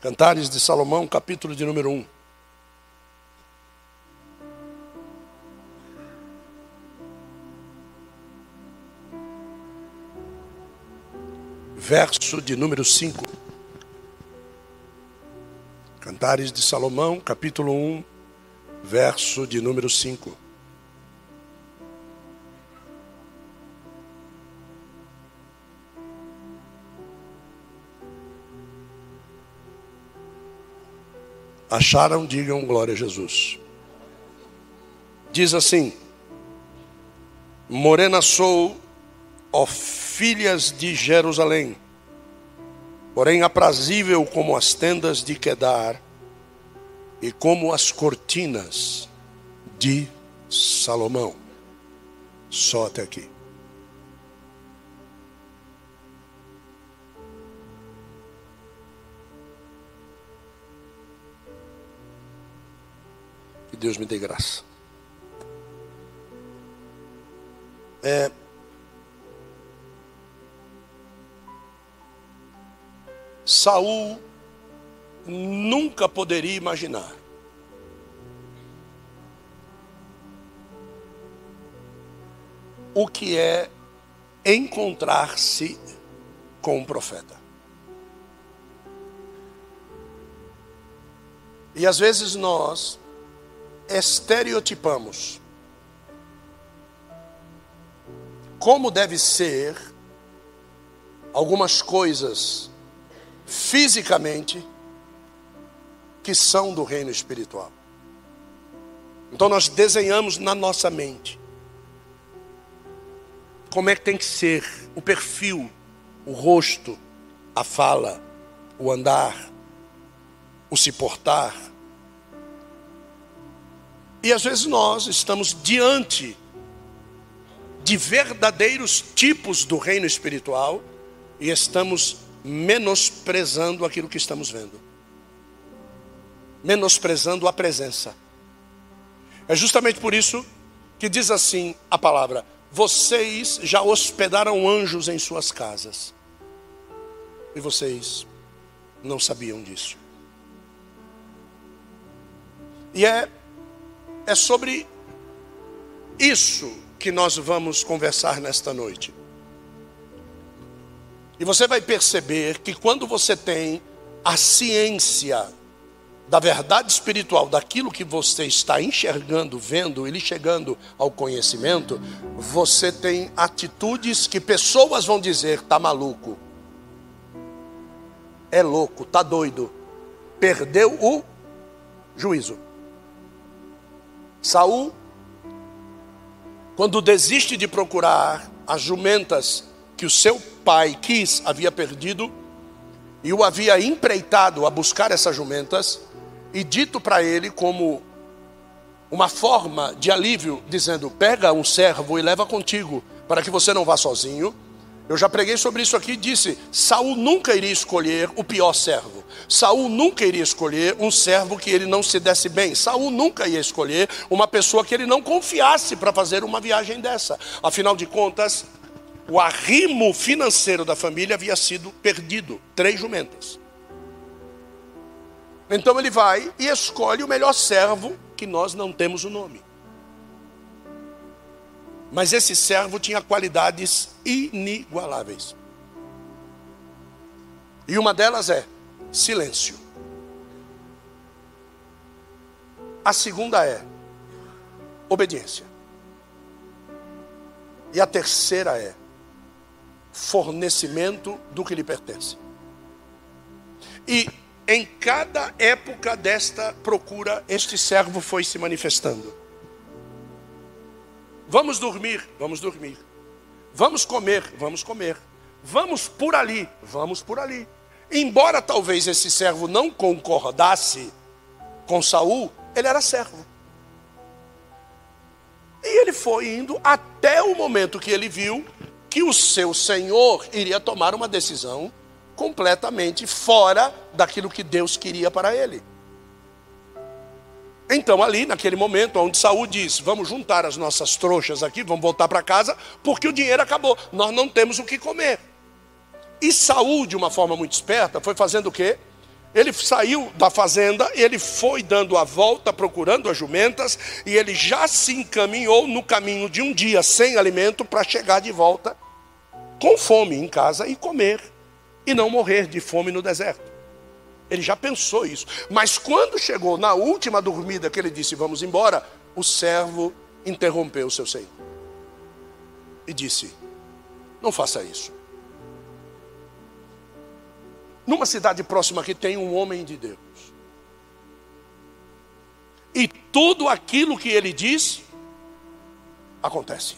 Cantares de Salomão, capítulo de número 1. Verso de número 5. Cantares de Salomão, capítulo 1, verso de número 5. Acharam, digam glória a Jesus. Diz assim: Morena sou, ó filhas de Jerusalém, porém aprazível como as tendas de Quedar e como as cortinas de Salomão. Só até aqui. Deus me dê graça. É, Saul nunca poderia imaginar o que é encontrar-se com um profeta. E às vezes nós estereotipamos como deve ser algumas coisas fisicamente que são do reino espiritual. Então nós desenhamos na nossa mente como é que tem que ser o perfil, o rosto, a fala, o andar, o se portar, e às vezes nós estamos diante de verdadeiros tipos do reino espiritual e estamos menosprezando aquilo que estamos vendo. Menosprezando a presença. É justamente por isso que diz assim a palavra: vocês já hospedaram anjos em suas casas. E vocês não sabiam disso. E é é sobre isso que nós vamos conversar nesta noite. E você vai perceber que quando você tem a ciência da verdade espiritual, daquilo que você está enxergando, vendo e lhe chegando ao conhecimento, você tem atitudes que pessoas vão dizer: tá maluco, é louco, tá doido, perdeu o juízo. Saul, quando desiste de procurar as jumentas que o seu pai quis, havia perdido, e o havia empreitado a buscar essas jumentas, e dito para ele como uma forma de alívio, dizendo: pega um servo e leva contigo, para que você não vá sozinho. Eu já preguei sobre isso aqui e disse: Saul nunca iria escolher o pior servo. Saul nunca iria escolher um servo que ele não se desse bem. Saul nunca ia escolher uma pessoa que ele não confiasse para fazer uma viagem dessa. Afinal de contas, o arrimo financeiro da família havia sido perdido, três jumentas. Então ele vai e escolhe o melhor servo que nós não temos o nome. Mas esse servo tinha qualidades inigualáveis. E uma delas é silêncio. A segunda é obediência. E a terceira é fornecimento do que lhe pertence. E em cada época desta procura, este servo foi se manifestando. Vamos dormir, vamos dormir. Vamos comer, vamos comer. Vamos por ali, vamos por ali. Embora talvez esse servo não concordasse com Saul, ele era servo. E ele foi indo até o momento que ele viu que o seu senhor iria tomar uma decisão completamente fora daquilo que Deus queria para ele. Então, ali, naquele momento, onde Saul diz: Vamos juntar as nossas trouxas aqui, vamos voltar para casa, porque o dinheiro acabou, nós não temos o que comer. E Saul, de uma forma muito esperta, foi fazendo o quê? Ele saiu da fazenda, ele foi dando a volta, procurando as jumentas, e ele já se encaminhou no caminho de um dia sem alimento para chegar de volta com fome em casa e comer, e não morrer de fome no deserto. Ele já pensou isso. Mas quando chegou na última dormida que ele disse: Vamos embora, o servo interrompeu o seu senhor e disse: Não faça isso. Numa cidade próxima aqui tem um homem de Deus. E tudo aquilo que ele diz acontece.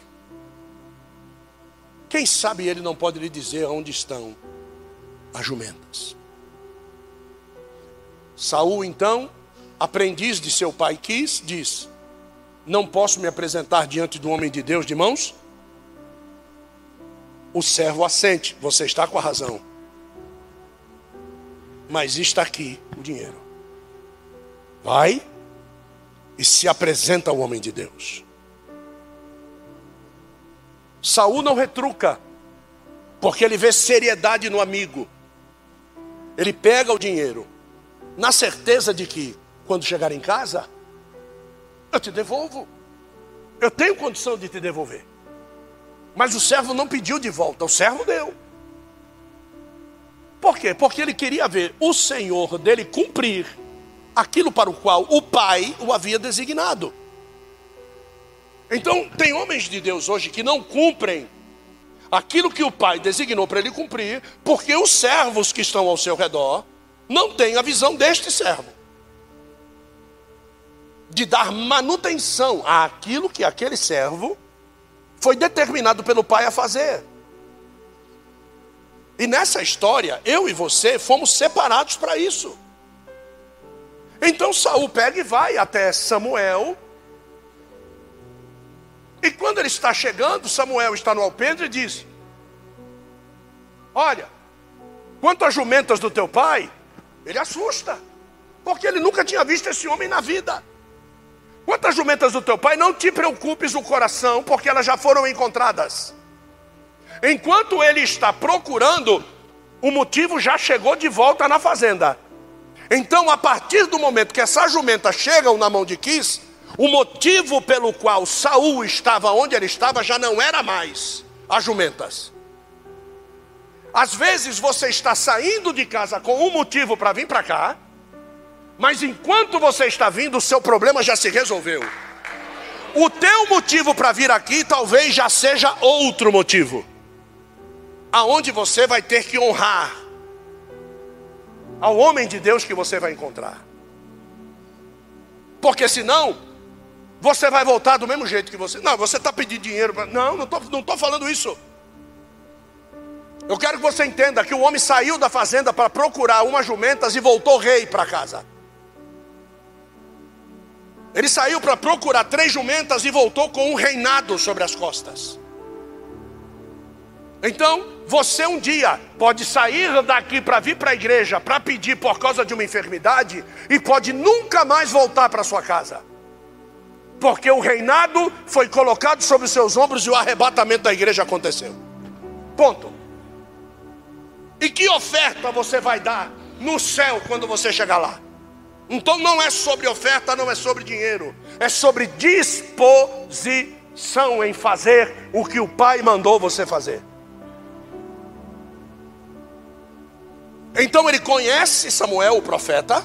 Quem sabe ele não pode lhe dizer onde estão as jumentas. Saul então, aprendiz de seu pai quis, diz: Não posso me apresentar diante do homem de Deus de mãos. O servo assente, você está com a razão. Mas está aqui o dinheiro. Vai e se apresenta ao homem de Deus. Saul não retruca, porque ele vê seriedade no amigo. Ele pega o dinheiro, na certeza de que, quando chegar em casa, eu te devolvo. Eu tenho condição de te devolver. Mas o servo não pediu de volta, o servo deu. Por quê? Porque ele queria ver o Senhor dele cumprir aquilo para o qual o Pai o havia designado. Então, tem homens de Deus hoje que não cumprem aquilo que o Pai designou para ele cumprir, porque os servos que estão ao seu redor não tem a visão deste servo de dar manutenção àquilo que aquele servo foi determinado pelo pai a fazer. E nessa história, eu e você fomos separados para isso. Então Saul pega e vai até Samuel. E quando ele está chegando, Samuel está no alpendre e diz: Olha, quanto às jumentas do teu pai, ele assusta, porque ele nunca tinha visto esse homem na vida. Quantas jumentas do teu pai, não te preocupes o coração, porque elas já foram encontradas. Enquanto ele está procurando, o motivo já chegou de volta na fazenda. Então, a partir do momento que essas jumentas chegam na mão de Quis, o motivo pelo qual Saul estava onde ele estava já não era mais as jumentas. Às vezes você está saindo de casa com um motivo para vir para cá, mas enquanto você está vindo, o seu problema já se resolveu. O teu motivo para vir aqui talvez já seja outro motivo, aonde você vai ter que honrar ao homem de Deus que você vai encontrar. Porque senão, você vai voltar do mesmo jeito que você. Não, você está pedindo dinheiro. Pra... Não, não estou não tô falando isso. Eu quero que você entenda que o homem saiu da fazenda para procurar umas jumentas e voltou rei para casa. Ele saiu para procurar três jumentas e voltou com um reinado sobre as costas. Então, você um dia pode sair daqui para vir para a igreja para pedir por causa de uma enfermidade e pode nunca mais voltar para sua casa. Porque o reinado foi colocado sobre os seus ombros e o arrebatamento da igreja aconteceu. Ponto. E que oferta você vai dar no céu quando você chegar lá? Então não é sobre oferta, não é sobre dinheiro, é sobre disposição em fazer o que o Pai mandou você fazer. Então ele conhece Samuel, o profeta,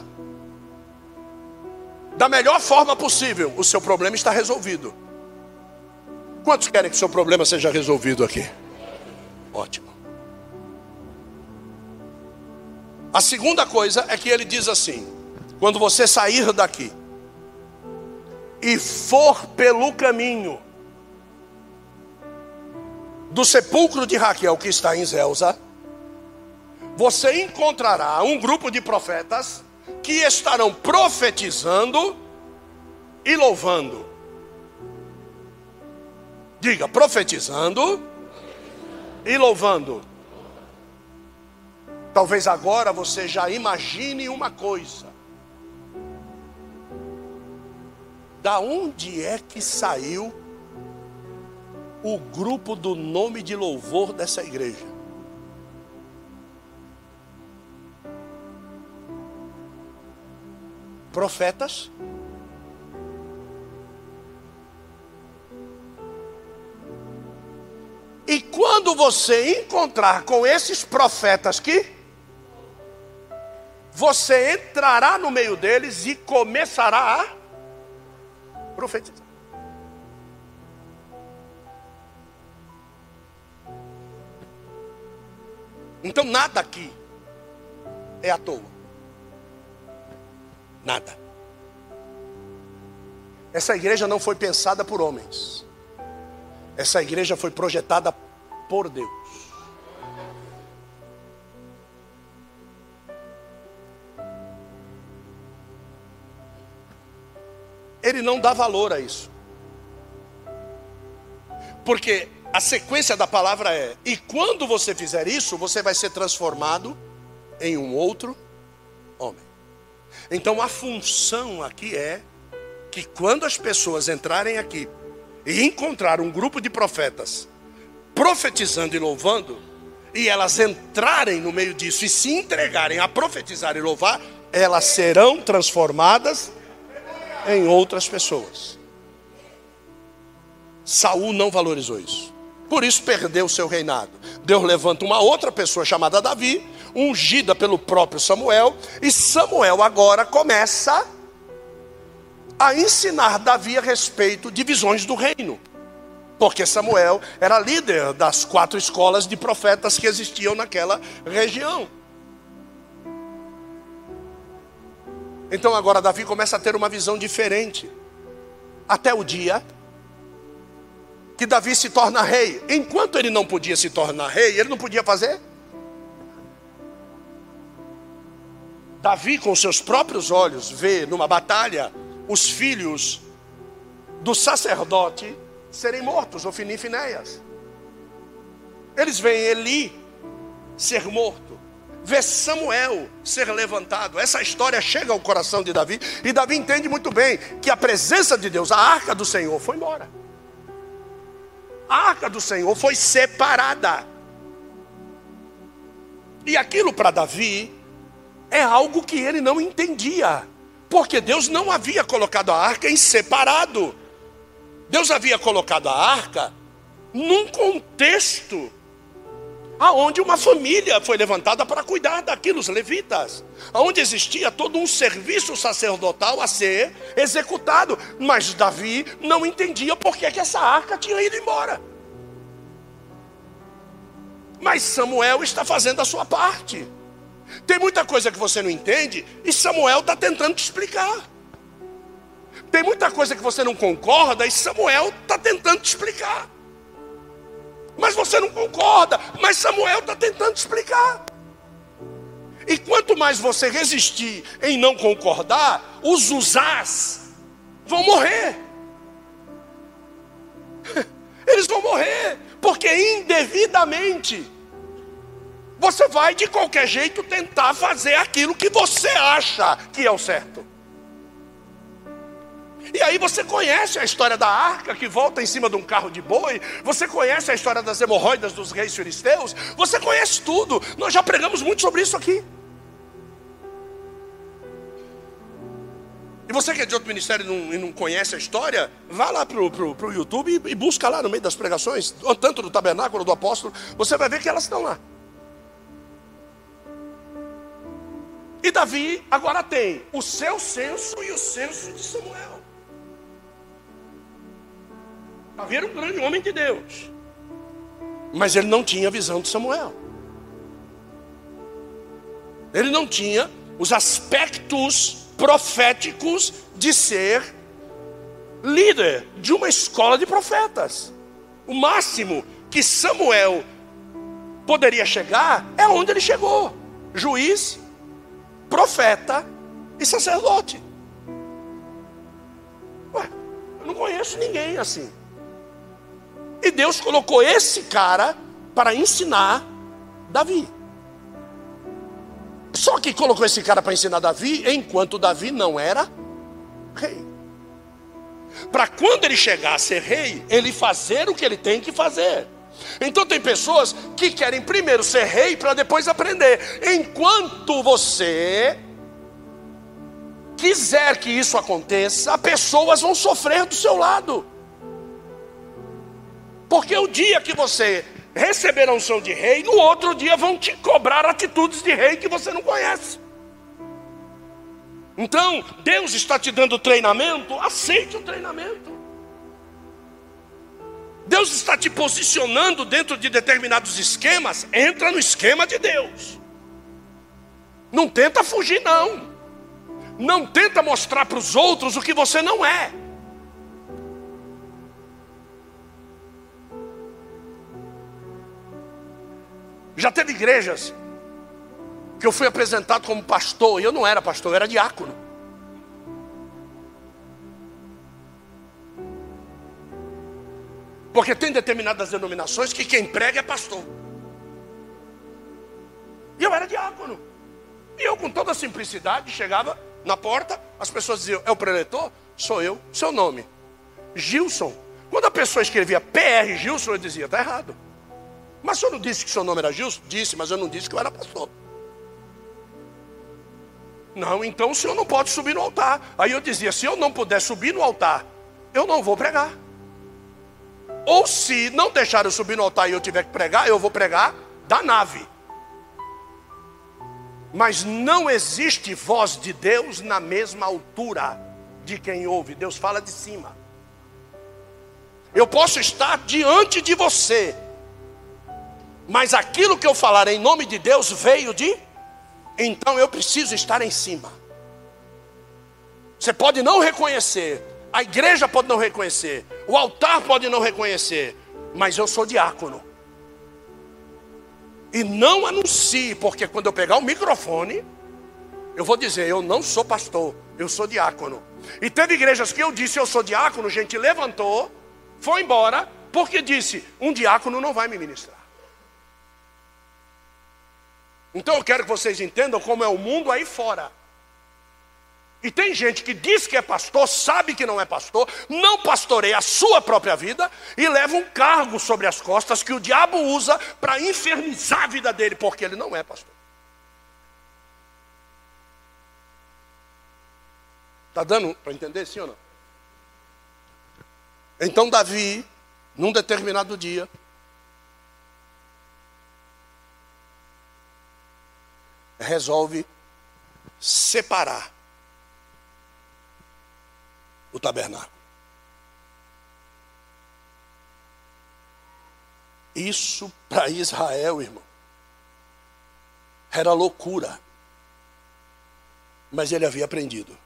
da melhor forma possível. O seu problema está resolvido. Quantos querem que o seu problema seja resolvido aqui? Ótimo. A segunda coisa é que ele diz assim: quando você sair daqui e for pelo caminho do sepulcro de Raquel que está em Zelza, você encontrará um grupo de profetas que estarão profetizando e louvando. Diga, profetizando e louvando. Talvez agora você já imagine uma coisa. Da onde é que saiu o grupo do nome de louvor dessa igreja? profetas. E quando você encontrar com esses profetas que você entrará no meio deles e começará a profetizar. Então nada aqui é à toa. Nada. Essa igreja não foi pensada por homens. Essa igreja foi projetada por Deus. Ele não dá valor a isso. Porque a sequência da palavra é: e quando você fizer isso, você vai ser transformado em um outro homem. Então a função aqui é que quando as pessoas entrarem aqui e encontrar um grupo de profetas profetizando e louvando, e elas entrarem no meio disso e se entregarem a profetizar e louvar, elas serão transformadas em outras pessoas. Saul não valorizou isso. Por isso perdeu o seu reinado. Deus levanta uma outra pessoa chamada Davi, ungida pelo próprio Samuel, e Samuel agora começa a ensinar Davi a respeito de visões do reino. Porque Samuel era líder das quatro escolas de profetas que existiam naquela região. Então agora Davi começa a ter uma visão diferente. Até o dia que Davi se torna rei. Enquanto ele não podia se tornar rei, ele não podia fazer. Davi, com seus próprios olhos, vê numa batalha os filhos do sacerdote serem mortos, Ofini e Finéias. Eles veem Eli ser morto, vê Samuel ser levantado. Essa história chega ao coração de Davi e Davi entende muito bem que a presença de Deus, a arca do Senhor, foi embora. A arca do Senhor foi separada. E aquilo para Davi é algo que ele não entendia. Porque Deus não havia colocado a arca em separado. Deus havia colocado a arca num contexto aonde uma família foi levantada para cuidar daquilo, os levitas, aonde existia todo um serviço sacerdotal a ser executado, mas Davi não entendia por que, que essa arca tinha ido embora. Mas Samuel está fazendo a sua parte. Tem muita coisa que você não entende e Samuel está tentando te explicar. Tem muita coisa que você não concorda e Samuel está tentando te explicar. Mas você não concorda, mas Samuel está tentando te explicar. E quanto mais você resistir em não concordar, os usás vão morrer. Eles vão morrer, porque indevidamente você vai de qualquer jeito tentar fazer aquilo que você acha que é o certo. E aí você conhece a história da arca que volta em cima de um carro de boi, você conhece a história das hemorroidas dos reis filisteus, você conhece tudo. Nós já pregamos muito sobre isso aqui. E você que é de outro ministério e não, e não conhece a história, vá lá para o YouTube e, e busca lá no meio das pregações, tanto do tabernáculo do apóstolo, você vai ver que elas estão lá. E Davi agora tem o seu senso e o senso de Samuel. Davi era um grande homem de Deus. Mas ele não tinha a visão de Samuel. Ele não tinha os aspectos proféticos de ser líder de uma escola de profetas. O máximo que Samuel poderia chegar é onde ele chegou: juiz profeta e sacerdote. Ué, eu não conheço ninguém assim. E Deus colocou esse cara para ensinar Davi. Só que colocou esse cara para ensinar Davi enquanto Davi não era rei. Para quando ele chegar a ser rei, ele fazer o que ele tem que fazer. Então tem pessoas que querem primeiro ser rei para depois aprender. Enquanto você quiser que isso aconteça, pessoas vão sofrer do seu lado. Porque o dia que você receber a unção de rei, no outro dia vão te cobrar atitudes de rei que você não conhece. Então, Deus está te dando treinamento, aceite o treinamento. Deus está te posicionando dentro de determinados esquemas, entra no esquema de Deus. Não tenta fugir, não. Não tenta mostrar para os outros o que você não é. Já teve igrejas que eu fui apresentado como pastor, e eu não era pastor, eu era diácono. Porque tem determinadas denominações que quem prega é pastor. E eu era diácono. E eu, com toda simplicidade, chegava na porta, as pessoas diziam: É o preletor? Sou eu. Seu nome? Gilson. Quando a pessoa escrevia PR Gilson, eu dizia: Está errado. Mas o senhor não disse que seu nome era Gilson? Disse, mas eu não disse que eu era pastor. Não, então o senhor não pode subir no altar. Aí eu dizia: se eu não puder subir no altar, eu não vou pregar. Ou se não deixar eu subir no altar e eu tiver que pregar, eu vou pregar da nave. Mas não existe voz de Deus na mesma altura de quem ouve. Deus fala de cima. Eu posso estar diante de você, mas aquilo que eu falar em nome de Deus veio de então eu preciso estar em cima. Você pode não reconhecer, a igreja pode não reconhecer, o altar pode não reconhecer, mas eu sou diácono. E não anuncie, porque quando eu pegar o microfone, eu vou dizer: eu não sou pastor, eu sou diácono. E teve igrejas que eu disse: eu sou diácono, gente levantou, foi embora, porque disse: um diácono não vai me ministrar. Então eu quero que vocês entendam como é o mundo aí fora. E tem gente que diz que é pastor, sabe que não é pastor, não pastoreia a sua própria vida e leva um cargo sobre as costas que o diabo usa para infernizar a vida dele, porque ele não é pastor. Está dando para entender sim ou não? Então Davi, num determinado dia, resolve separar o tabernáculo. Isso para Israel, irmão, era loucura. Mas ele havia aprendido.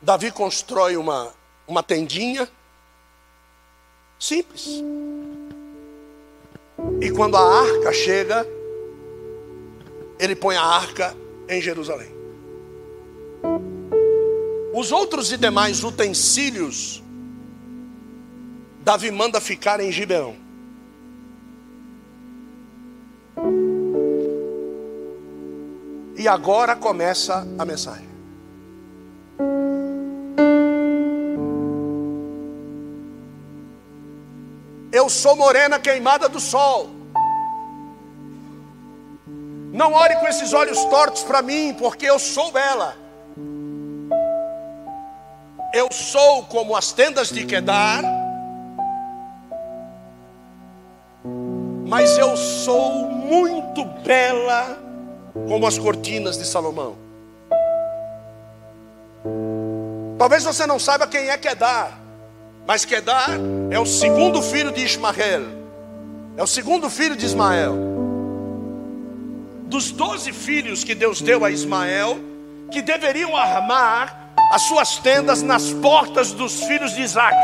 Davi constrói uma, uma tendinha simples. E quando a arca chega, ele põe a arca em Jerusalém. Os outros e demais utensílios, Davi manda ficar em Gibeão. E agora começa a mensagem. Eu sou morena queimada do sol. Não ore com esses olhos tortos para mim, porque eu sou ela. Eu sou como as tendas de Quedar, mas eu sou muito bela como as cortinas de Salomão. Talvez você não saiba quem é Quedar, mas Quedar é o segundo filho de Ismael, é o segundo filho de Ismael dos doze filhos que Deus deu a Ismael, que deveriam armar as suas tendas nas portas dos filhos de Isaac,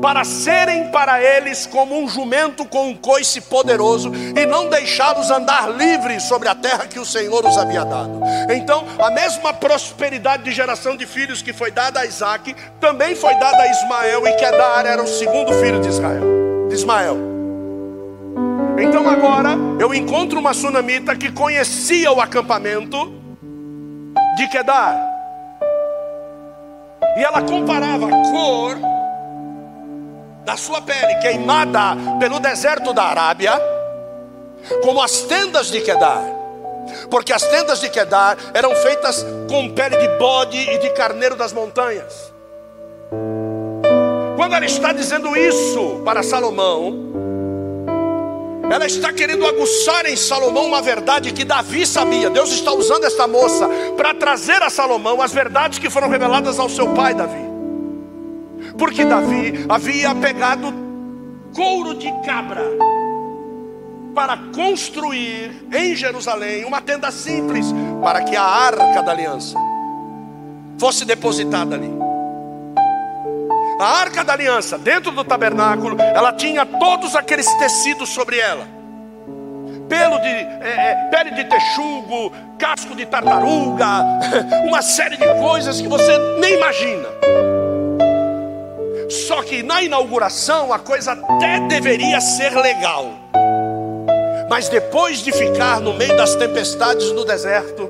para serem para eles como um jumento com um coice poderoso, e não deixá-los andar livres sobre a terra que o Senhor os havia dado. Então, a mesma prosperidade de geração de filhos que foi dada a Isaac, também foi dada a Ismael, e Kedar era o segundo filho de Israel, de Ismael. Então agora eu encontro uma sunamita que conhecia o acampamento de Kedar. E ela comparava a cor da sua pele queimada pelo deserto da Arábia como as tendas de Kedar. porque as tendas de Quedar eram feitas com pele de bode e de carneiro das montanhas. Quando ela está dizendo isso para Salomão, ela está querendo aguçar em Salomão uma verdade que Davi sabia. Deus está usando esta moça para trazer a Salomão as verdades que foram reveladas ao seu pai Davi. Porque Davi havia pegado couro de cabra para construir em Jerusalém uma tenda simples para que a arca da aliança fosse depositada ali. A arca da aliança, dentro do tabernáculo, ela tinha todos aqueles tecidos sobre ela: pelo de, é, é, pele de texugo, casco de tartaruga, uma série de coisas que você nem imagina. Só que na inauguração a coisa até deveria ser legal. Mas depois de ficar no meio das tempestades no deserto,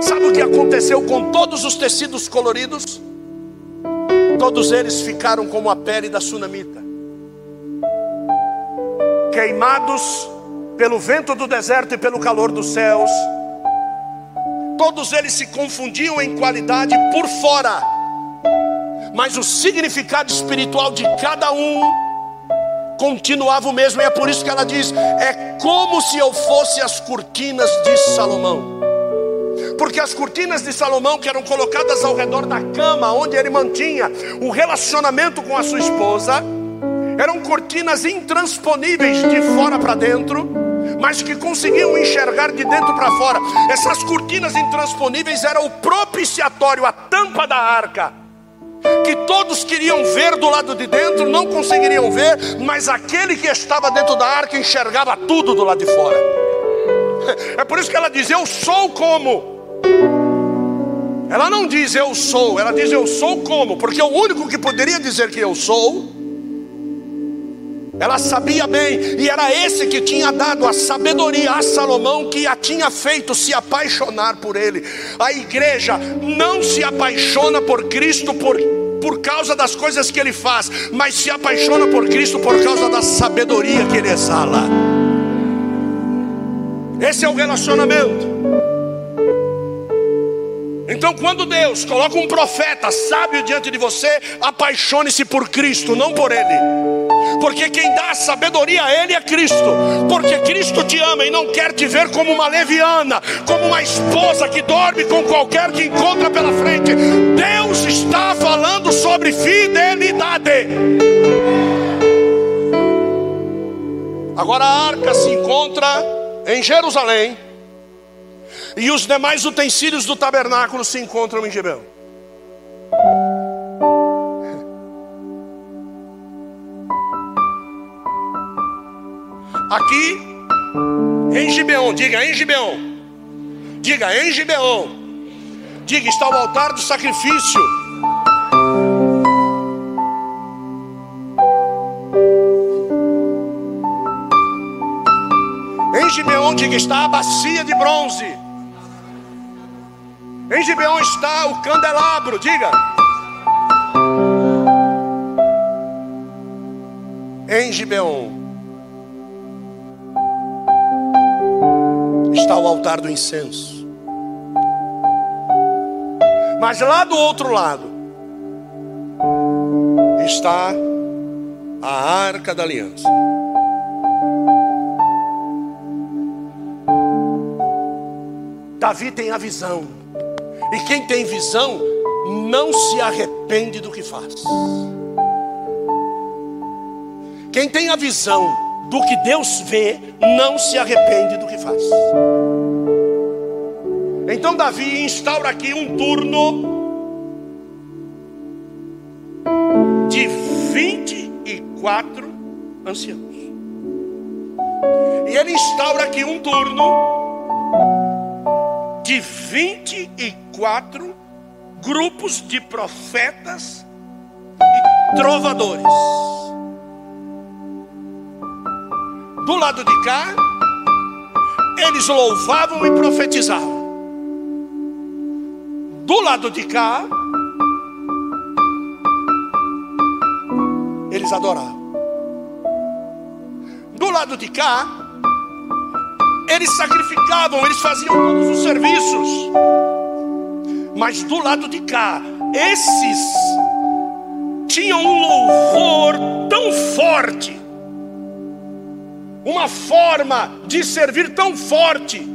sabe o que aconteceu com todos os tecidos coloridos? Todos eles ficaram como a pele da sunamita, queimados pelo vento do deserto e pelo calor dos céus. Todos eles se confundiam em qualidade por fora, mas o significado espiritual de cada um continuava o mesmo, e é por isso que ela diz: é como se eu fosse as cortinas de Salomão porque as cortinas de Salomão, que eram colocadas ao redor da cama, onde ele mantinha o relacionamento com a sua esposa, eram cortinas intransponíveis de fora para dentro, mas que conseguiam enxergar de dentro para fora. Essas cortinas intransponíveis eram o propiciatório, a tampa da arca. Que todos queriam ver do lado de dentro, não conseguiriam ver, mas aquele que estava dentro da arca enxergava tudo do lado de fora. É por isso que ela diz: Eu sou como ela não diz eu sou, ela diz eu sou como, porque o único que poderia dizer que eu sou, ela sabia bem, e era esse que tinha dado a sabedoria a Salomão, que a tinha feito se apaixonar por ele. A igreja não se apaixona por Cristo por, por causa das coisas que ele faz, mas se apaixona por Cristo por causa da sabedoria que ele exala. Esse é o relacionamento. Então, quando Deus coloca um profeta sábio diante de você, apaixone-se por Cristo, não por Ele. Porque quem dá sabedoria a Ele é Cristo. Porque Cristo te ama e não quer te ver como uma leviana, como uma esposa que dorme com qualquer que encontra pela frente. Deus está falando sobre fidelidade. Agora a arca se encontra em Jerusalém e os demais utensílios do tabernáculo se encontram em Gibeão. Aqui em Gibeão, diga em Gibeão, diga em Gibeão, diga está o altar do sacrifício. Em Gibeão, diga está a bacia de bronze. Em Gibeão está o candelabro, diga. Em Gibeão está o altar do incenso. Mas lá do outro lado está a arca da aliança. Davi tem a visão. E quem tem visão não se arrepende do que faz. Quem tem a visão do que Deus vê, não se arrepende do que faz. Então Davi instaura aqui um turno de 24 anciãos. E ele instaura aqui um turno de 24 grupos de profetas e trovadores. Do lado de cá, eles louvavam e profetizavam. Do lado de cá, eles adoravam. Do lado de cá, eles sacrificavam, eles faziam todos os serviços. Mas do lado de cá, esses tinham um louvor tão forte, uma forma de servir tão forte,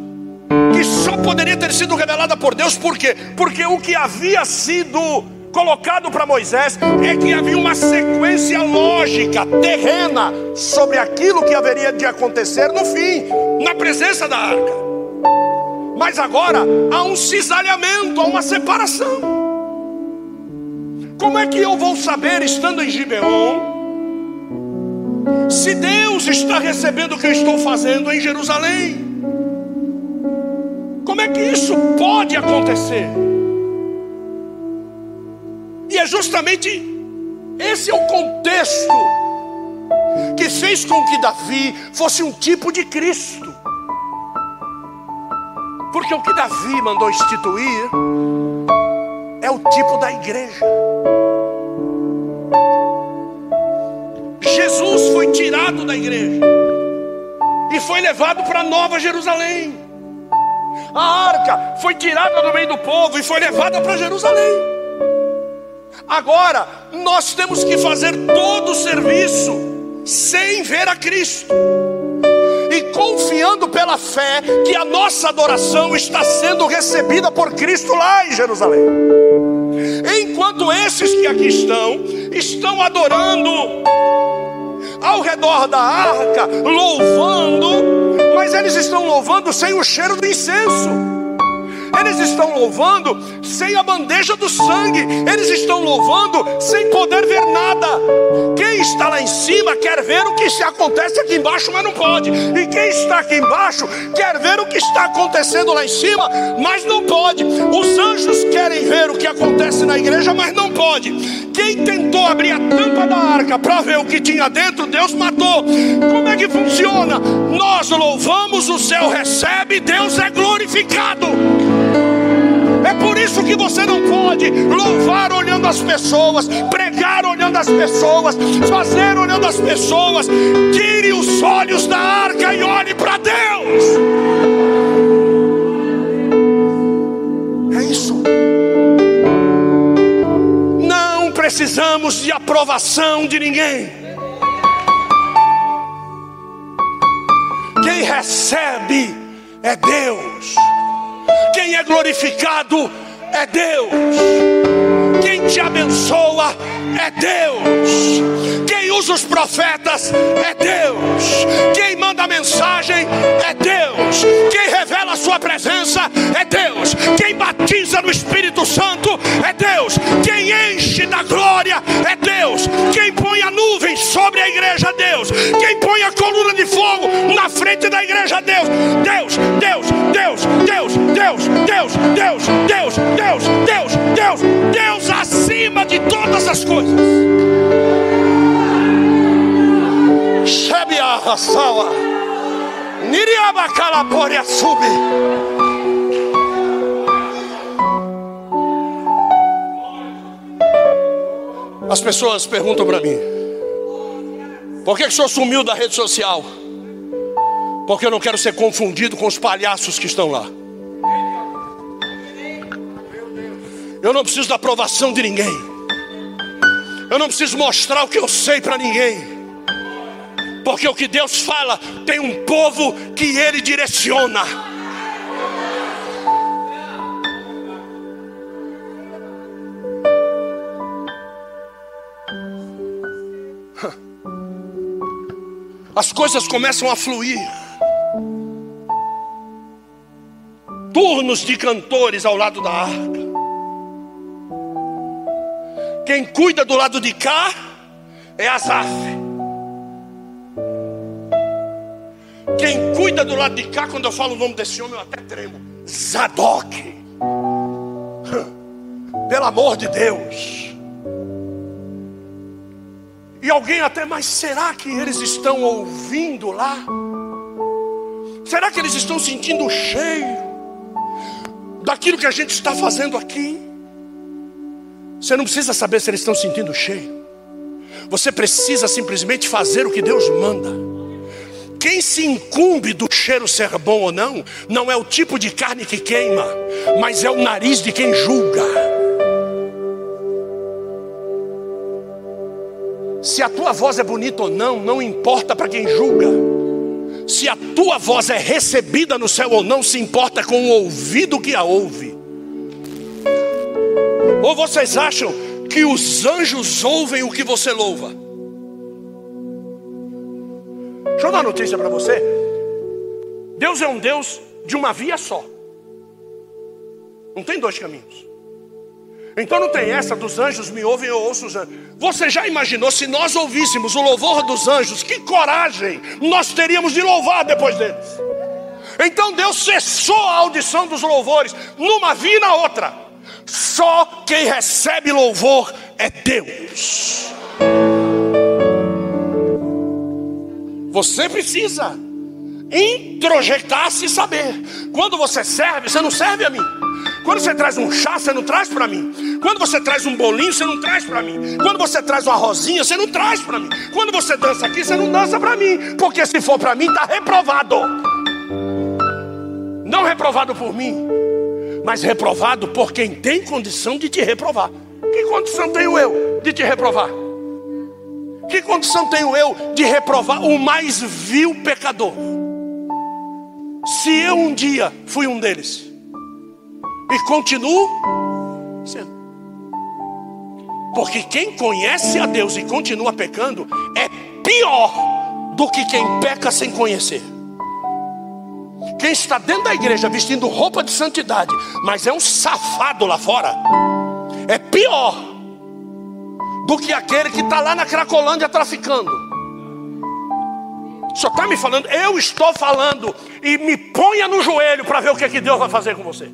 que só poderia ter sido revelada por Deus, por quê? Porque o que havia sido colocado para Moisés é que havia uma sequência lógica, terrena, sobre aquilo que haveria de acontecer no fim, na presença da arca. Mas agora há um cisalhamento, há uma separação. Como é que eu vou saber, estando em Gibeon, se Deus está recebendo o que eu estou fazendo em Jerusalém? Como é que isso pode acontecer? É justamente esse é o contexto que fez com que Davi fosse um tipo de Cristo. Porque o que Davi mandou instituir é o tipo da igreja. Jesus foi tirado da igreja e foi levado para Nova Jerusalém. A arca foi tirada do meio do povo e foi levada para Jerusalém. Agora, nós temos que fazer todo o serviço sem ver a Cristo e confiando pela fé que a nossa adoração está sendo recebida por Cristo lá em Jerusalém. Enquanto esses que aqui estão, estão adorando ao redor da arca, louvando, mas eles estão louvando sem o cheiro do incenso. Eles estão louvando sem a bandeja do sangue. Eles estão louvando sem poder ver nada. Quem está lá em cima quer ver o que acontece aqui embaixo, mas não pode. E quem está aqui embaixo quer ver o que está acontecendo lá em cima, mas não pode. Os anjos querem ver o que acontece na igreja, mas não pode. Quem tentou abrir a tampa da arca para ver o que tinha dentro, Deus matou. Como é que funciona? Nós louvamos, o céu recebe, Deus é glorificado. Por isso que você não pode louvar olhando as pessoas, pregar olhando as pessoas, fazer olhando as pessoas. Tire os olhos da arca e olhe para Deus. É isso. Não precisamos de aprovação de ninguém. Quem recebe é Deus. Quem é glorificado é Deus. Quem te abençoa é Deus. Quem usa os profetas é Deus. Quem manda a mensagem é Deus. Quem revela a sua presença é Deus. Quem batiza no Espírito Santo é Deus. Quem enche da glória é Deus. Quem a nuvem sobre a igreja é Deus. Quem põe a coluna de fogo na frente da igreja é Deus. Deus, Deus, Deus, Deus, Deus, Deus, Deus, Deus, Deus, Deus, Deus, Deus acima de todas as coisas. Shebia Hassawa, Niriaba Kalaporia Subi. As pessoas perguntam para mim: por que, que o senhor sumiu da rede social? Porque eu não quero ser confundido com os palhaços que estão lá. Eu não preciso da aprovação de ninguém. Eu não preciso mostrar o que eu sei para ninguém. Porque o que Deus fala tem um povo que Ele direciona. As coisas começam a fluir. Turnos de cantores ao lado da arca. Quem cuida do lado de cá é Asaf. Quem cuida do lado de cá, quando eu falo o nome desse homem, eu até tremo. Zadok. Pelo amor de Deus. E alguém até, mas será que eles estão ouvindo lá? Será que eles estão sentindo o cheiro daquilo que a gente está fazendo aqui? Você não precisa saber se eles estão sentindo cheio. Você precisa simplesmente fazer o que Deus manda. Quem se incumbe do cheiro ser bom ou não, não é o tipo de carne que queima, mas é o nariz de quem julga. Se a tua voz é bonita ou não, não importa para quem julga. Se a tua voz é recebida no céu ou não, se importa com o ouvido que a ouve. Ou vocês acham que os anjos ouvem o que você louva? Deixa eu dar uma notícia para você. Deus é um Deus de uma via só. Não tem dois caminhos. Então não tem essa dos anjos me ouvem, eu ouço os anjos. Você já imaginou se nós ouvíssemos o louvor dos anjos, que coragem nós teríamos de louvar depois deles? Então Deus cessou a audição dos louvores numa via e na outra. Só quem recebe louvor é Deus. Você precisa introjectar-se e saber. Quando você serve, você não serve a mim. Quando você traz um chá, você não traz para mim. Quando você traz um bolinho, você não traz para mim. Quando você traz uma rosinha, você não traz para mim. Quando você dança aqui, você não dança para mim. Porque se for para mim, está reprovado. Não reprovado por mim, mas reprovado por quem tem condição de te reprovar. Que condição tenho eu de te reprovar? Que condição tenho eu de reprovar o mais vil pecador? Se eu um dia fui um deles e continuo sendo. Porque quem conhece a Deus e continua pecando é pior do que quem peca sem conhecer. Quem está dentro da igreja vestindo roupa de santidade, mas é um safado lá fora, é pior do que aquele que está lá na Cracolândia traficando. Só está me falando, eu estou falando, e me ponha no joelho para ver o que, é que Deus vai fazer com você.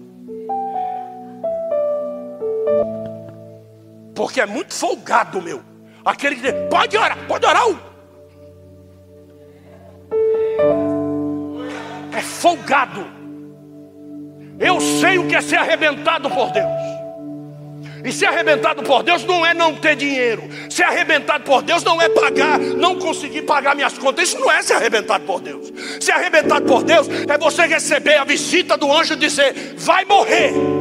Porque é muito folgado, meu. Aquele que diz, pode orar, pode orar. É folgado. Eu sei o que é ser arrebentado por Deus. E ser arrebentado por Deus não é não ter dinheiro. Ser arrebentado por Deus não é pagar, não conseguir pagar minhas contas. Isso não é ser arrebentado por Deus. Ser arrebentado por Deus é você receber a visita do anjo e dizer: vai morrer.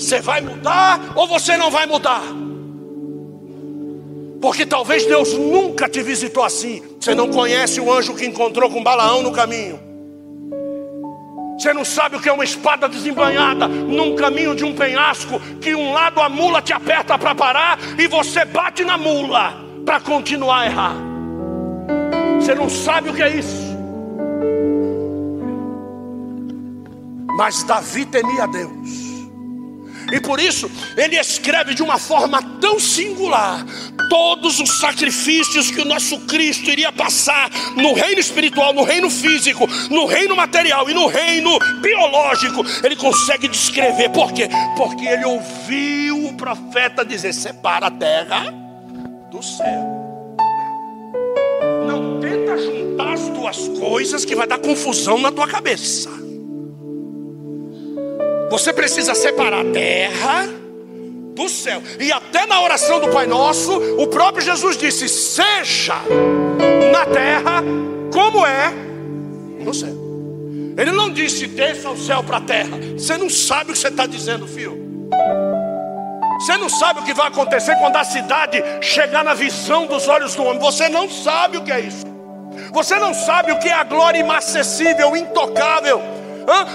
Você vai mudar ou você não vai mudar? Porque talvez Deus nunca te visitou assim. Você não conhece o anjo que encontrou com Balaão no caminho. Você não sabe o que é uma espada desembanhada num caminho de um penhasco, que um lado a mula te aperta para parar e você bate na mula para continuar a errar. Você não sabe o que é isso. Mas Davi temia Deus. E por isso ele escreve de uma forma tão singular todos os sacrifícios que o nosso Cristo iria passar no reino espiritual, no reino físico, no reino material e no reino biológico. Ele consegue descrever por quê? Porque ele ouviu o profeta dizer: separa a terra do céu. Não tenta juntar as duas coisas que vai dar confusão na tua cabeça. Você precisa separar a terra do céu. E até na oração do Pai Nosso, o próprio Jesus disse: Seja na terra como é no céu. Ele não disse: Desça o céu para a terra. Você não sabe o que você está dizendo, filho. Você não sabe o que vai acontecer quando a cidade chegar na visão dos olhos do homem. Você não sabe o que é isso. Você não sabe o que é a glória inacessível, intocável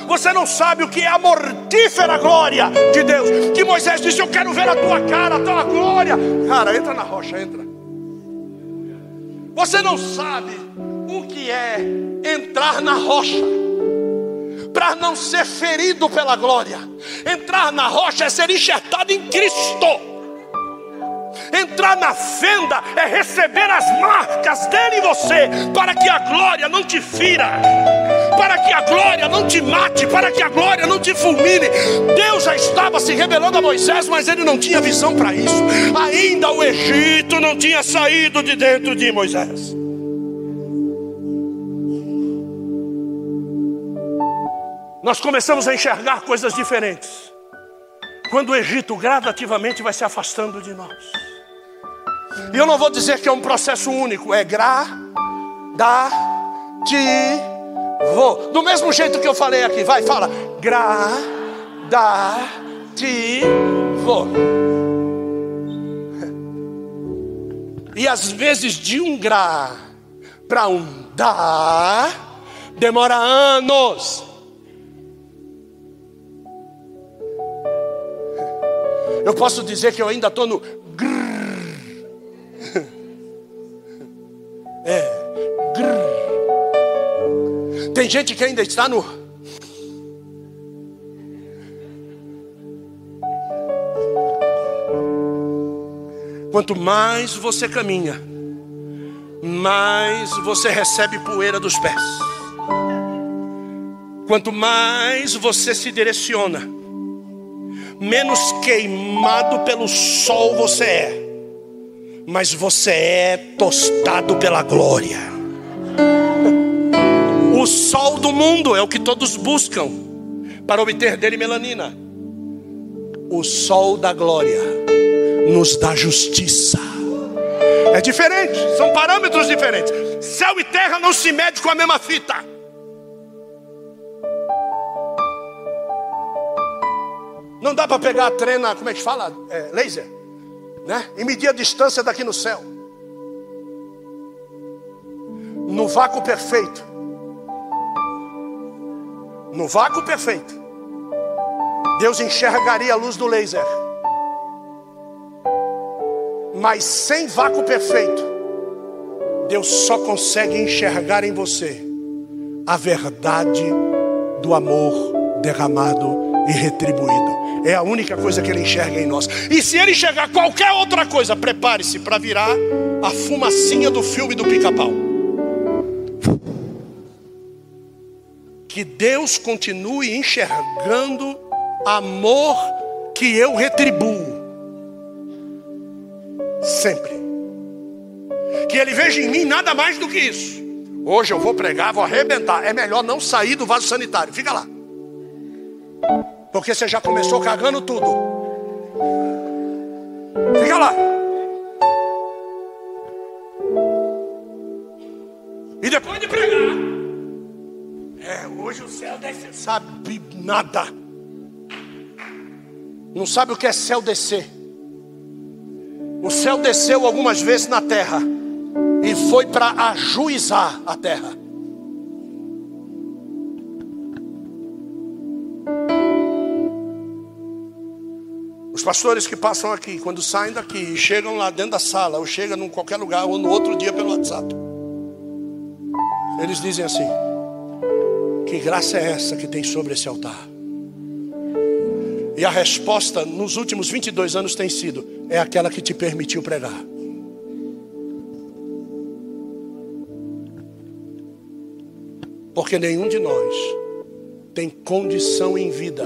você não sabe o que é a mortífera glória de Deus. Que Moisés disse: Eu quero ver a tua cara, a tua glória. Cara, entra na rocha, entra. Você não sabe o que é entrar na rocha para não ser ferido pela glória. Entrar na rocha é ser enxertado em Cristo. Entrar na fenda é receber as marcas dele em você, para que a glória não te fira, para que a glória não te mate, para que a glória não te fulmine. Deus já estava se revelando a Moisés, mas ele não tinha visão para isso. Ainda o Egito não tinha saído de dentro de Moisés. Nós começamos a enxergar coisas diferentes quando o Egito gradativamente vai se afastando de nós. E eu não vou dizer que é um processo único, é Do mesmo jeito que eu falei aqui, vai, fala. Gradativo. E às vezes de um gra para um dá, demora anos. Eu posso dizer que eu ainda estou no grrr. É, grrr. Tem gente que ainda está no. Quanto mais você caminha, mais você recebe poeira dos pés. Quanto mais você se direciona, menos queimado pelo sol você é, mas você é tostado pela glória. O sol do mundo é o que todos buscam para obter dele melanina. O sol da glória nos dá justiça. É diferente, são parâmetros diferentes. Céu e terra não se mede com a mesma fita. Não dá para pegar a trena, como é que fala? É, laser, né? E medir a distância daqui no céu. No vácuo perfeito no vácuo perfeito, Deus enxergaria a luz do laser. Mas sem vácuo perfeito, Deus só consegue enxergar em você a verdade do amor derramado e retribuído. É a única coisa que ele enxerga em nós. E se ele enxergar qualquer outra coisa, prepare-se para virar a fumacinha do filme do pica-pau. Que Deus continue enxergando amor que eu retribuo. Sempre. Que Ele veja em mim nada mais do que isso. Hoje eu vou pregar, vou arrebentar. É melhor não sair do vaso sanitário. Fica lá. Porque você já começou cagando tudo. Fica lá. O céu desce, sabe nada. Não sabe o que é céu descer. O céu desceu algumas vezes na terra e foi para ajuizar a terra. Os pastores que passam aqui, quando saem daqui e chegam lá dentro da sala, ou chegam em qualquer lugar, ou no outro dia pelo WhatsApp, eles dizem assim: que graça é essa que tem sobre esse altar? E a resposta nos últimos 22 anos tem sido: é aquela que te permitiu pregar. Porque nenhum de nós tem condição em vida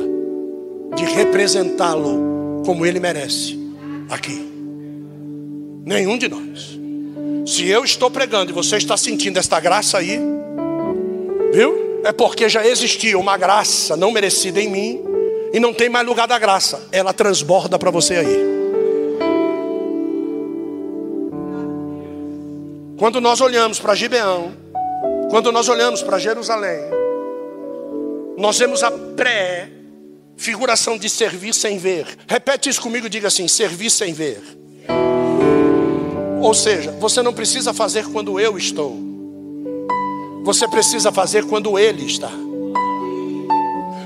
de representá-lo como ele merece aqui. Nenhum de nós. Se eu estou pregando e você está sentindo esta graça aí, viu? É porque já existia uma graça não merecida em mim e não tem mais lugar da graça. Ela transborda para você aí. Quando nós olhamos para Gibeão, quando nós olhamos para Jerusalém, nós vemos a pré-figuração de servir sem ver. Repete isso comigo, diga assim: servir sem ver. Ou seja, você não precisa fazer quando eu estou. Você precisa fazer quando Ele está.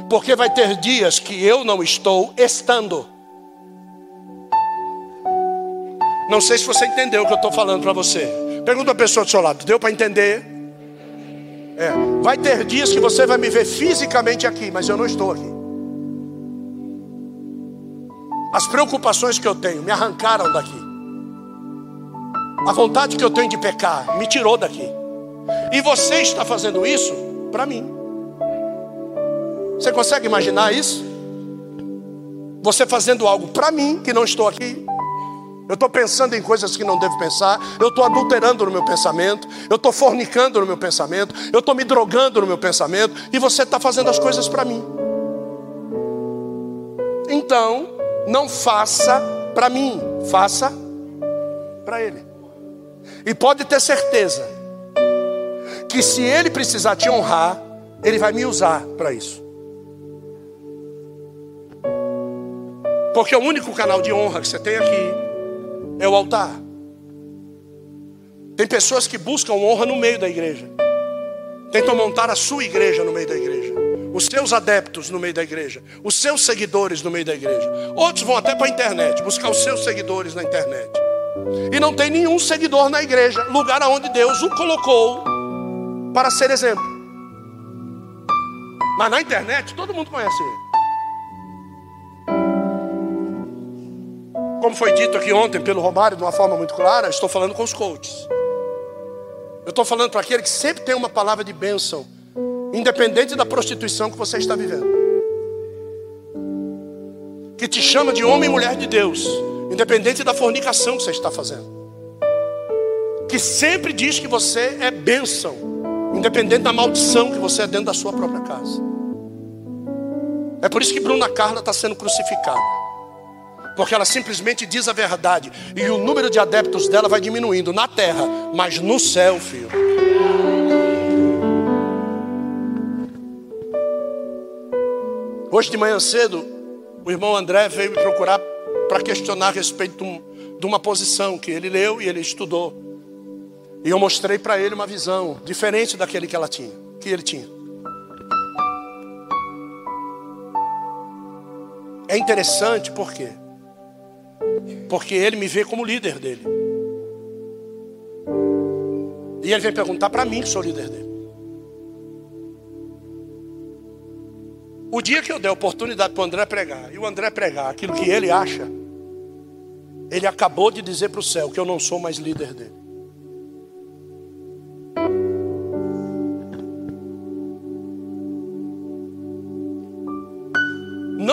Porque vai ter dias que eu não estou estando. Não sei se você entendeu o que eu estou falando para você. Pergunta a pessoa do seu lado: deu para entender? É. Vai ter dias que você vai me ver fisicamente aqui, mas eu não estou aqui. As preocupações que eu tenho me arrancaram daqui. A vontade que eu tenho de pecar me tirou daqui. E você está fazendo isso para mim. Você consegue imaginar isso? Você fazendo algo para mim que não estou aqui. Eu estou pensando em coisas que não devo pensar. Eu estou adulterando no meu pensamento. Eu estou fornicando no meu pensamento. Eu estou me drogando no meu pensamento. E você está fazendo as coisas para mim. Então, não faça para mim, faça para Ele. E pode ter certeza que se ele precisar te honrar, ele vai me usar para isso. Porque o único canal de honra que você tem aqui é o altar. Tem pessoas que buscam honra no meio da igreja. Tentam montar a sua igreja no meio da igreja. Os seus adeptos no meio da igreja. Os seus seguidores no meio da igreja. Outros vão até para a internet, buscar os seus seguidores na internet. E não tem nenhum seguidor na igreja, lugar onde Deus o colocou para ser exemplo. Mas na internet todo mundo conhece ele. Como foi dito aqui ontem pelo Romário de uma forma muito clara, estou falando com os coaches. Eu estou falando para aquele que sempre tem uma palavra de bênção, independente da prostituição que você está vivendo. Que te chama de homem e mulher de Deus, independente da fornicação que você está fazendo. Que sempre diz que você é bênção, independente da maldição que você é dentro da sua própria casa. É por isso que Bruna Carla está sendo crucificada porque ela simplesmente diz a verdade, e o número de adeptos dela vai diminuindo na terra, mas no céu, filho. Hoje de manhã cedo, o irmão André veio me procurar para questionar a respeito de, um, uma posição que ele leu e ele estudou. E eu mostrei para ele uma visão diferente daquele que ela tinha, que ele tinha. É interessante porque porque ele me vê como líder dele. E ele vem perguntar para mim que sou líder dele. O dia que eu der oportunidade para o André pregar, e o André pregar aquilo que ele acha, ele acabou de dizer para o céu que eu não sou mais líder dele.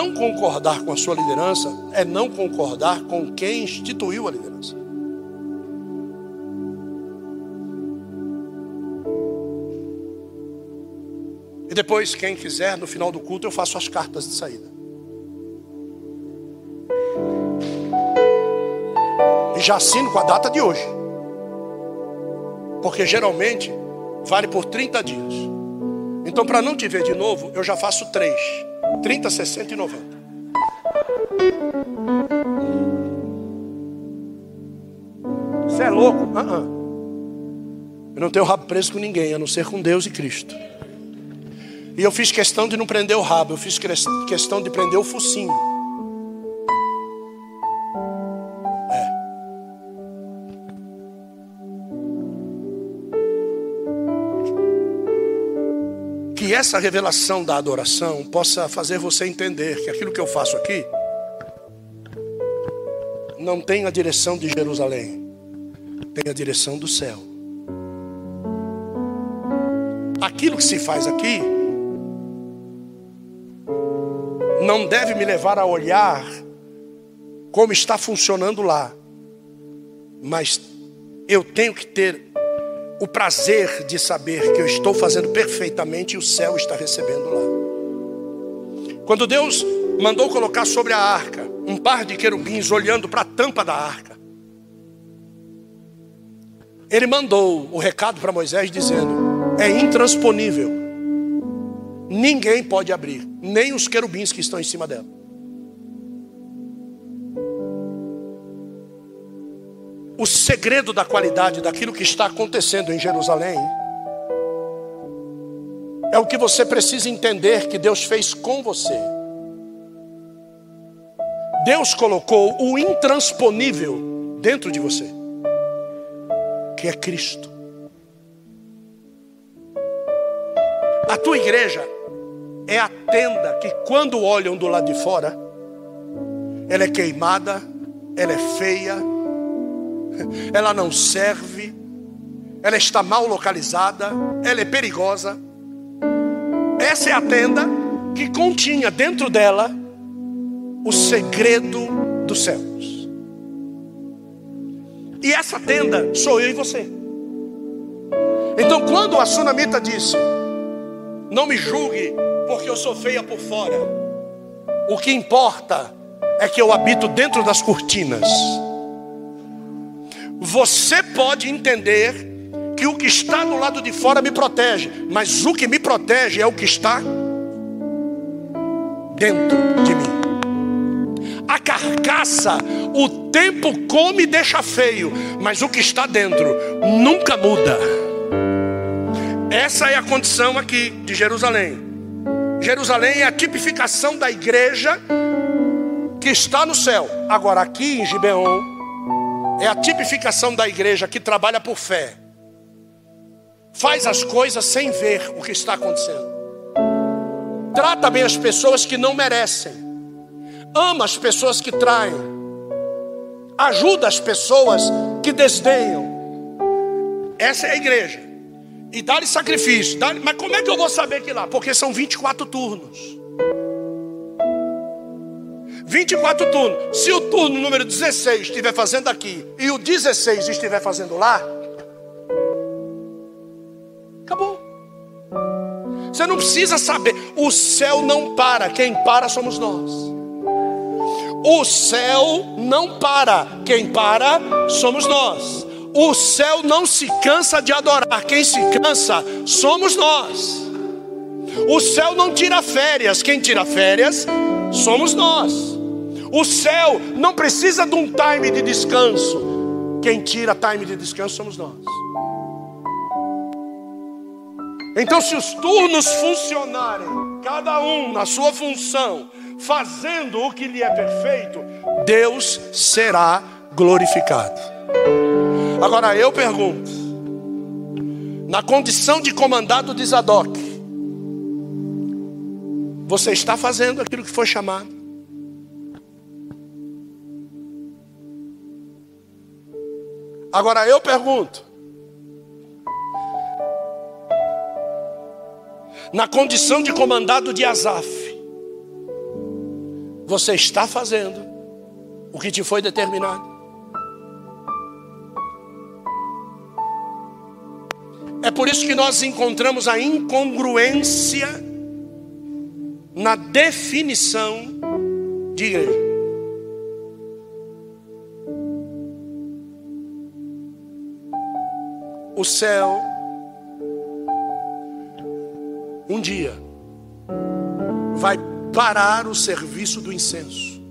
Não concordar com a sua liderança é não concordar com quem instituiu a liderança. E depois, quem quiser, no final do culto, eu faço as cartas de saída. E já assino com a data de hoje. Porque geralmente vale por 30 dias. Então, para não te ver de novo, eu já faço três. 30, 60 e 90. Você é louco? Uh -uh. Eu não tenho rabo preso com ninguém, a não ser com Deus e Cristo. E eu fiz questão de não prender o rabo, eu fiz questão de prender o focinho. Essa revelação da adoração possa fazer você entender que aquilo que eu faço aqui não tem a direção de Jerusalém, tem a direção do céu. Aquilo que se faz aqui não deve me levar a olhar como está funcionando lá, mas eu tenho que ter o prazer de saber que eu estou fazendo perfeitamente e o céu está recebendo lá. Quando Deus mandou colocar sobre a arca um par de querubins olhando para a tampa da arca, ele mandou o recado para Moisés dizendo: é intransponível, ninguém pode abrir, nem os querubins que estão em cima dela. O segredo da qualidade daquilo que está acontecendo em Jerusalém é o que você precisa entender que Deus fez com você. Deus colocou o intransponível dentro de você, que é Cristo. A tua igreja é a tenda que, quando olham do lado de fora, ela é queimada, ela é feia, ela não serve, ela está mal localizada, ela é perigosa. Essa é a tenda que continha dentro dela o segredo dos céus. E essa tenda sou eu e você. Então, quando a sunamita disse: Não me julgue, porque eu sou feia por fora, o que importa é que eu habito dentro das cortinas. Você pode entender que o que está do lado de fora me protege, mas o que me protege é o que está dentro de mim. A carcaça, o tempo come e deixa feio, mas o que está dentro nunca muda. Essa é a condição aqui de Jerusalém. Jerusalém é a tipificação da igreja que está no céu. Agora, aqui em Gibeon, é a tipificação da igreja que trabalha por fé. Faz as coisas sem ver o que está acontecendo. Trata bem as pessoas que não merecem. Ama as pessoas que traem. Ajuda as pessoas que desdenham. Essa é a igreja. E dá-lhe sacrifício. Dá mas como é que eu vou saber que lá? Porque são 24 turnos. 24 turnos. Se o turno número 16 estiver fazendo aqui e o 16 estiver fazendo lá, acabou. Você não precisa saber. O céu não para. Quem para somos nós. O céu não para. Quem para somos nós. O céu não se cansa de adorar. Quem se cansa somos nós. O céu não tira férias. Quem tira férias somos nós. O céu não precisa de um time de descanso. Quem tira time de descanso somos nós. Então, se os turnos funcionarem, cada um na sua função, fazendo o que lhe é perfeito, Deus será glorificado. Agora eu pergunto, na condição de comandado de Zadok, você está fazendo aquilo que foi chamado? Agora eu pergunto, na condição de comandado de Asaf, você está fazendo o que te foi determinado. É por isso que nós encontramos a incongruência na definição de igreja. O céu um dia vai parar o serviço do incenso.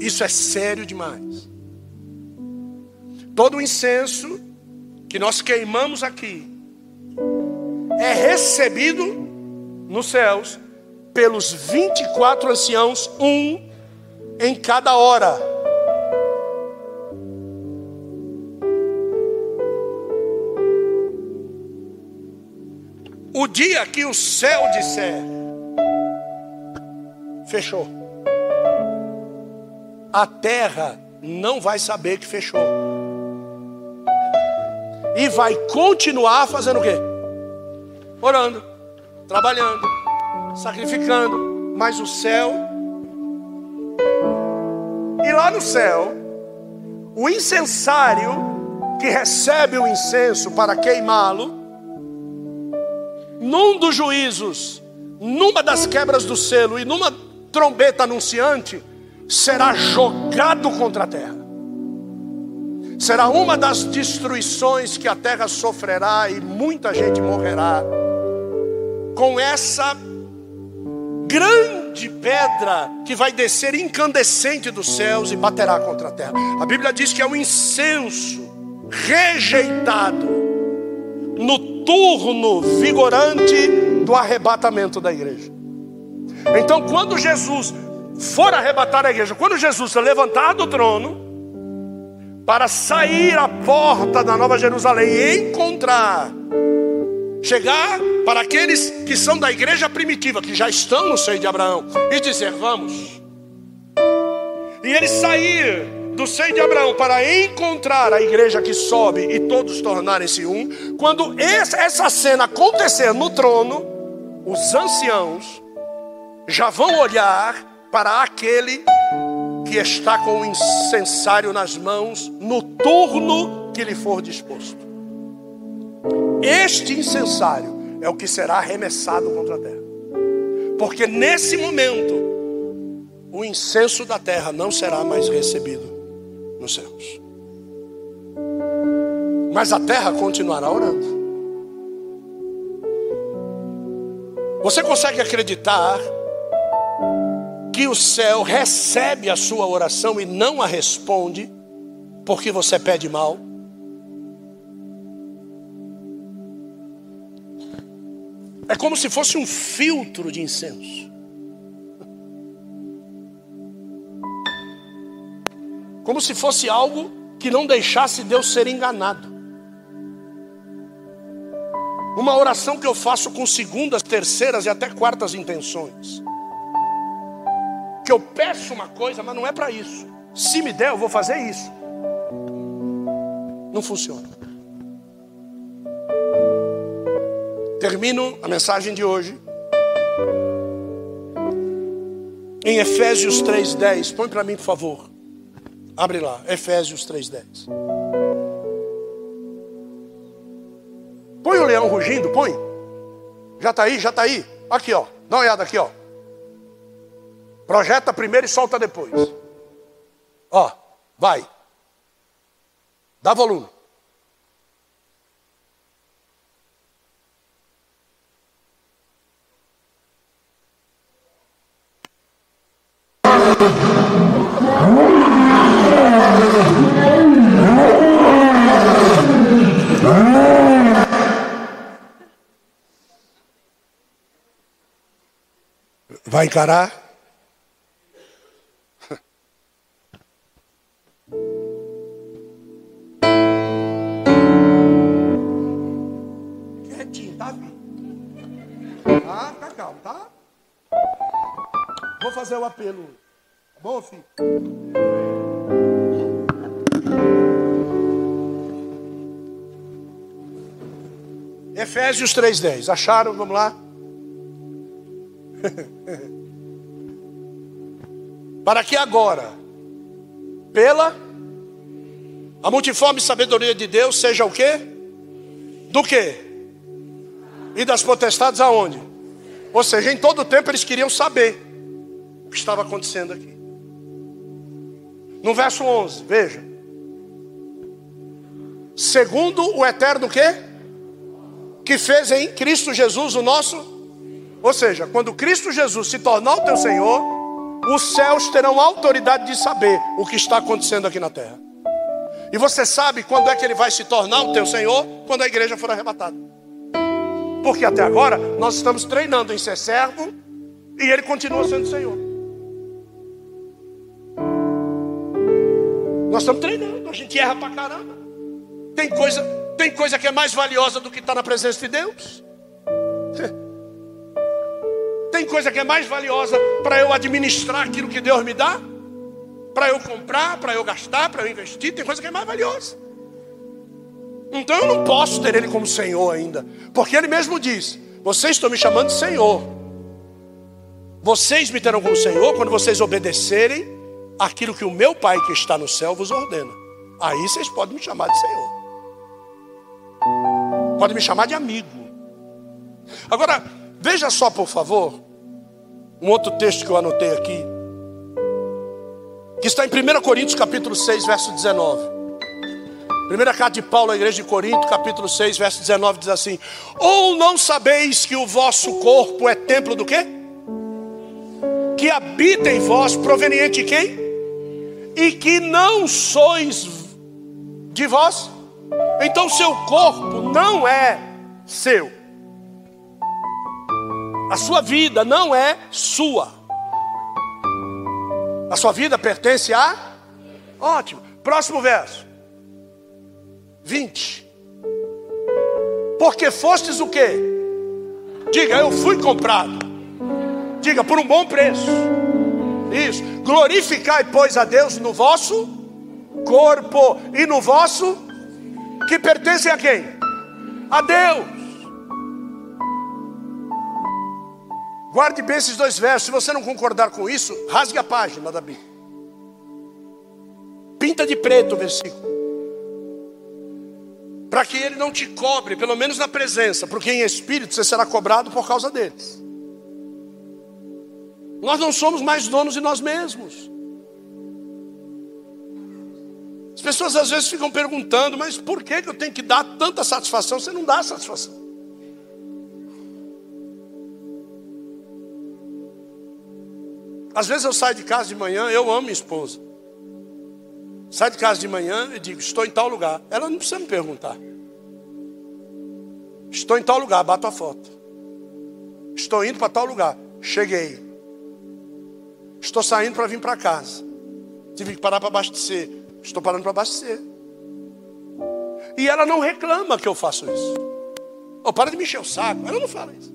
Isso é sério demais. Todo o incenso que nós queimamos aqui é recebido nos céus pelos 24 anciãos, um em cada hora. O dia que o céu disser, fechou. A terra não vai saber que fechou. E vai continuar fazendo o quê? Orando, trabalhando, sacrificando. Mas o céu. E lá no céu, o incensário que recebe o incenso para queimá-lo num dos juízos, numa das quebras do selo e numa trombeta anunciante, será jogado contra a terra. Será uma das destruições que a terra sofrerá e muita gente morrerá. Com essa grande pedra que vai descer incandescente dos céus e baterá contra a terra. A Bíblia diz que é um incenso rejeitado no turno vigorante do arrebatamento da igreja. Então, quando Jesus for arrebatar a igreja, quando Jesus se levantar do trono, para sair à porta da Nova Jerusalém e encontrar, chegar para aqueles que são da igreja primitiva, que já estão no seio de Abraão, e dizer: Vamos. E ele sair do seio de Abraão para encontrar a igreja que sobe e todos tornarem-se um, quando essa cena acontecer no trono, os anciãos já vão olhar para aquele que está com o incensário nas mãos no turno que lhe for disposto. Este incensário é o que será arremessado contra a terra. Porque nesse momento, o incenso da terra não será mais recebido nos céus. Mas a terra continuará orando. Você consegue acreditar que o céu recebe a sua oração e não a responde porque você pede mal? É como se fosse um filtro de incenso. Como se fosse algo que não deixasse Deus ser enganado. Uma oração que eu faço com segundas, terceiras e até quartas intenções. Que eu peço uma coisa, mas não é para isso. Se me der, eu vou fazer isso. Não funciona. Termino a mensagem de hoje em Efésios 3:10. Põe para mim, por favor. Abre lá, Efésios 3:10. Põe o leão rugindo, põe. Já está aí, já está aí. Aqui, ó. Dá uma olhada aqui, ó. Projeta primeiro e solta depois. Ó, vai. Dá volume. Vai encarar? Quietinho, tá, filho? Tá, tá calmo, tá? Vou fazer o apelo. Tá bom, filho? Efésios 3,10. Acharam? Vamos lá? Para que agora, pela a multiforme sabedoria de Deus, seja o quê? Do quê? E das potestades aonde? Ou seja, em todo tempo eles queriam saber o que estava acontecendo aqui. No verso 11, veja. Segundo o eterno quê? Que fez em Cristo Jesus o nosso ou seja, quando Cristo Jesus se tornar o teu Senhor, os céus terão autoridade de saber o que está acontecendo aqui na terra. E você sabe quando é que ele vai se tornar o teu Senhor? Quando a igreja for arrebatada. Porque até agora nós estamos treinando em ser servo e ele continua sendo Senhor. Nós estamos treinando, a gente erra pra caramba. Tem coisa, tem coisa que é mais valiosa do que estar na presença de Deus. Tem coisa que é mais valiosa para eu administrar aquilo que Deus me dá? Para eu comprar, para eu gastar, para eu investir? Tem coisa que é mais valiosa. Então eu não posso ter Ele como Senhor ainda. Porque Ele mesmo diz: Vocês estão me chamando de Senhor. Vocês me terão como Senhor quando vocês obedecerem aquilo que o meu Pai que está no céu vos ordena. Aí vocês podem me chamar de Senhor. Podem me chamar de amigo. Agora, veja só, por favor, um outro texto que eu anotei aqui, que está em 1 Coríntios capítulo 6, verso 19. Primeira carta de Paulo à igreja de Corinto, capítulo 6, verso 19, diz assim: Ou não sabeis que o vosso corpo é templo do quê? Que habita em vós, proveniente de quem? E que não sois de vós? Então seu corpo não é seu. A sua vida não é sua. A sua vida pertence a. Ótimo. Próximo verso. 20. Porque fostes o quê? Diga, eu fui comprado. Diga, por um bom preço. Isso. Glorificai, pois, a Deus no vosso corpo e no vosso que pertence a quem? A Deus. Guarde bem esses dois versos. Se você não concordar com isso, rasgue a página da Bíblia. Pinta de preto o versículo. Para que ele não te cobre, pelo menos na presença, porque em espírito você será cobrado por causa deles. Nós não somos mais donos de nós mesmos. As pessoas às vezes ficam perguntando, mas por que eu tenho que dar tanta satisfação? Você não dá satisfação. Às vezes eu saio de casa de manhã, eu amo minha esposa. Saio de casa de manhã e digo, estou em tal lugar. Ela não precisa me perguntar. Estou em tal lugar, bato a foto. Estou indo para tal lugar. Cheguei. Estou saindo para vir para casa. Tive que parar para abastecer. Estou parando para abastecer. E ela não reclama que eu faço isso. Oh, para de me encher o saco. Ela não fala isso.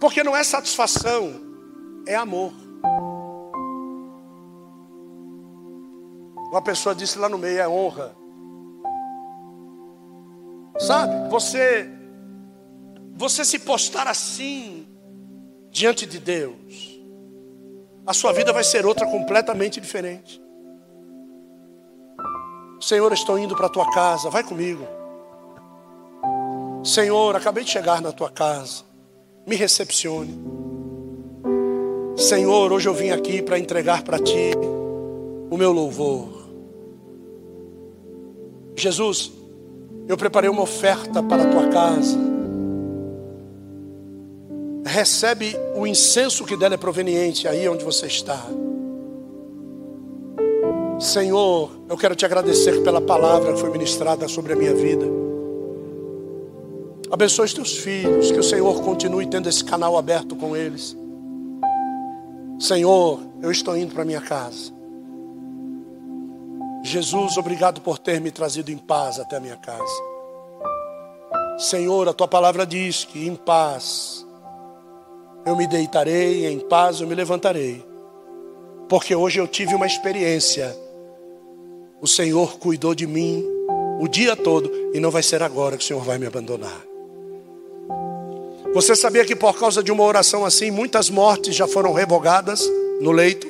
Porque não é satisfação, é amor. Uma pessoa disse lá no meio, é honra. Sabe, você você se postar assim diante de Deus, a sua vida vai ser outra completamente diferente. Senhor, estou indo para a tua casa, vai comigo. Senhor, acabei de chegar na tua casa me recepcione. Senhor, hoje eu vim aqui para entregar para Ti o meu louvor. Jesus, eu preparei uma oferta para a Tua casa. Recebe o incenso que dela é proveniente aí onde você está. Senhor, eu quero te agradecer pela palavra que foi ministrada sobre a minha vida. Abençoe os teus filhos, que o Senhor continue tendo esse canal aberto com eles. Senhor, eu estou indo para minha casa. Jesus, obrigado por ter me trazido em paz até a minha casa. Senhor, a tua palavra diz que em paz eu me deitarei, em paz eu me levantarei. Porque hoje eu tive uma experiência. O Senhor cuidou de mim o dia todo e não vai ser agora que o Senhor vai me abandonar. Você sabia que por causa de uma oração assim, muitas mortes já foram revogadas no leito?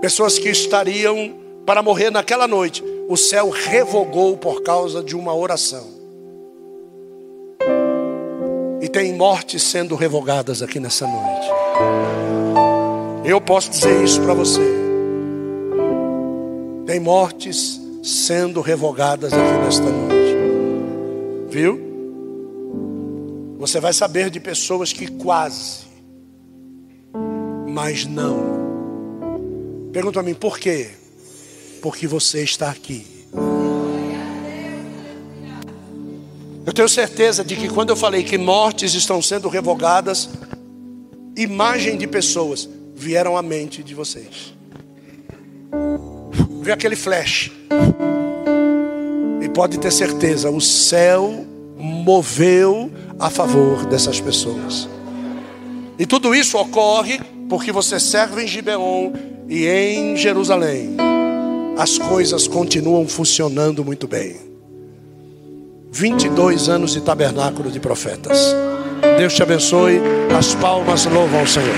Pessoas que estariam para morrer naquela noite, o céu revogou por causa de uma oração. E tem mortes sendo revogadas aqui nessa noite. Eu posso dizer isso para você. Tem mortes sendo revogadas aqui nesta noite. Viu? Você vai saber de pessoas que quase, mas não. Pergunta a mim, por quê? Porque você está aqui. Eu tenho certeza de que quando eu falei que mortes estão sendo revogadas, imagem de pessoas vieram à mente de vocês. Vê aquele flash. E pode ter certeza, o céu moveu a favor dessas pessoas. E tudo isso ocorre porque você serve em Gibeon e em Jerusalém. As coisas continuam funcionando muito bem. 22 anos de tabernáculo de profetas. Deus te abençoe. As palmas louvam ao Senhor.